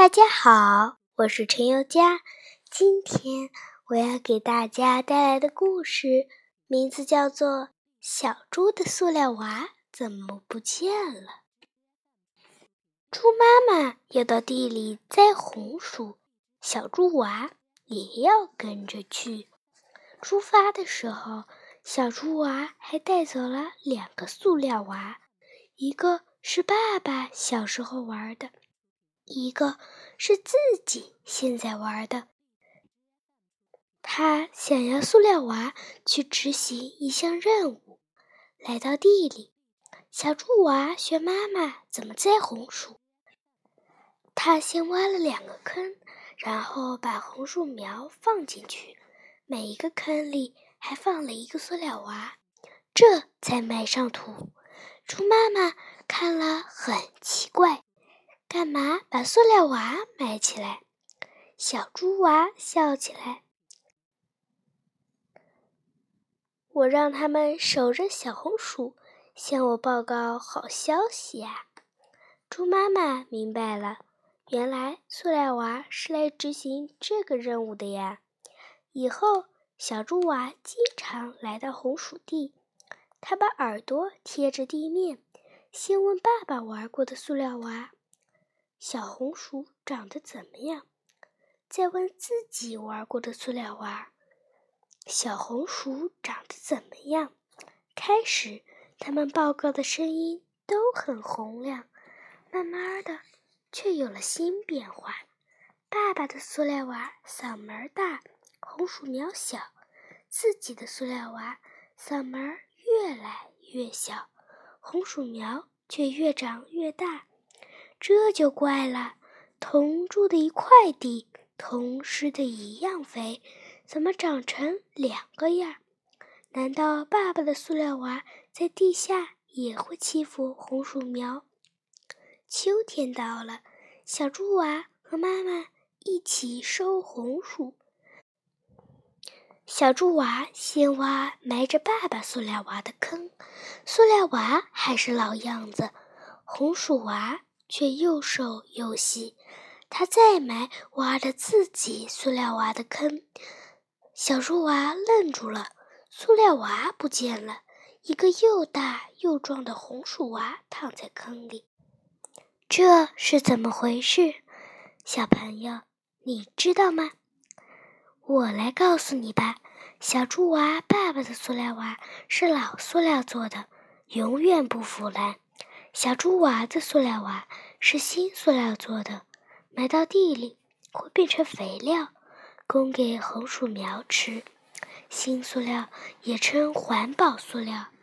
大家好，我是陈宥嘉。今天我要给大家带来的故事名字叫做《小猪的塑料娃怎么不见了》。猪妈妈要到地里栽红薯，小猪娃也要跟着去。出发的时候，小猪娃还带走了两个塑料娃，一个是爸爸小时候玩的。一个是自己现在玩的，他想要塑料娃去执行一项任务。来到地里，小猪娃学妈妈怎么栽红薯。他先挖了两个坑，然后把红薯苗放进去，每一个坑里还放了一个塑料娃，这才埋上土。猪妈妈看了很奇怪。把塑料娃埋起来？小猪娃笑起来。我让他们守着小红薯，向我报告好消息呀！猪妈妈明白了，原来塑料娃是来执行这个任务的呀。以后小猪娃经常来到红薯地，他把耳朵贴着地面，先问爸爸玩过的塑料娃。小红薯长得怎么样？再问自己玩过的塑料娃，小红薯长得怎么样？开始，他们报告的声音都很洪亮，慢慢的，却有了新变化。爸爸的塑料娃嗓门大，红薯苗小；自己的塑料娃嗓门越来越小，红薯苗却越长越大。这就怪了，同住的一块地，同吃的一样肥，怎么长成两个样？难道爸爸的塑料娃在地下也会欺负红薯苗？秋天到了，小猪娃和妈妈一起收红薯。小猪娃先挖埋着爸爸塑料娃的坑，塑料娃还是老样子，红薯娃。却又瘦又细，他再埋挖着自己塑料娃的坑，小猪娃愣住了，塑料娃不见了，一个又大又壮的红薯娃躺在坑里，这是怎么回事？小朋友，你知道吗？我来告诉你吧。小猪娃爸爸的塑料娃是老塑料做的，永远不腐烂。小猪娃的塑料娃是新塑料做的，埋到地里会变成肥料，供给红薯苗吃。新塑料也称环保塑料。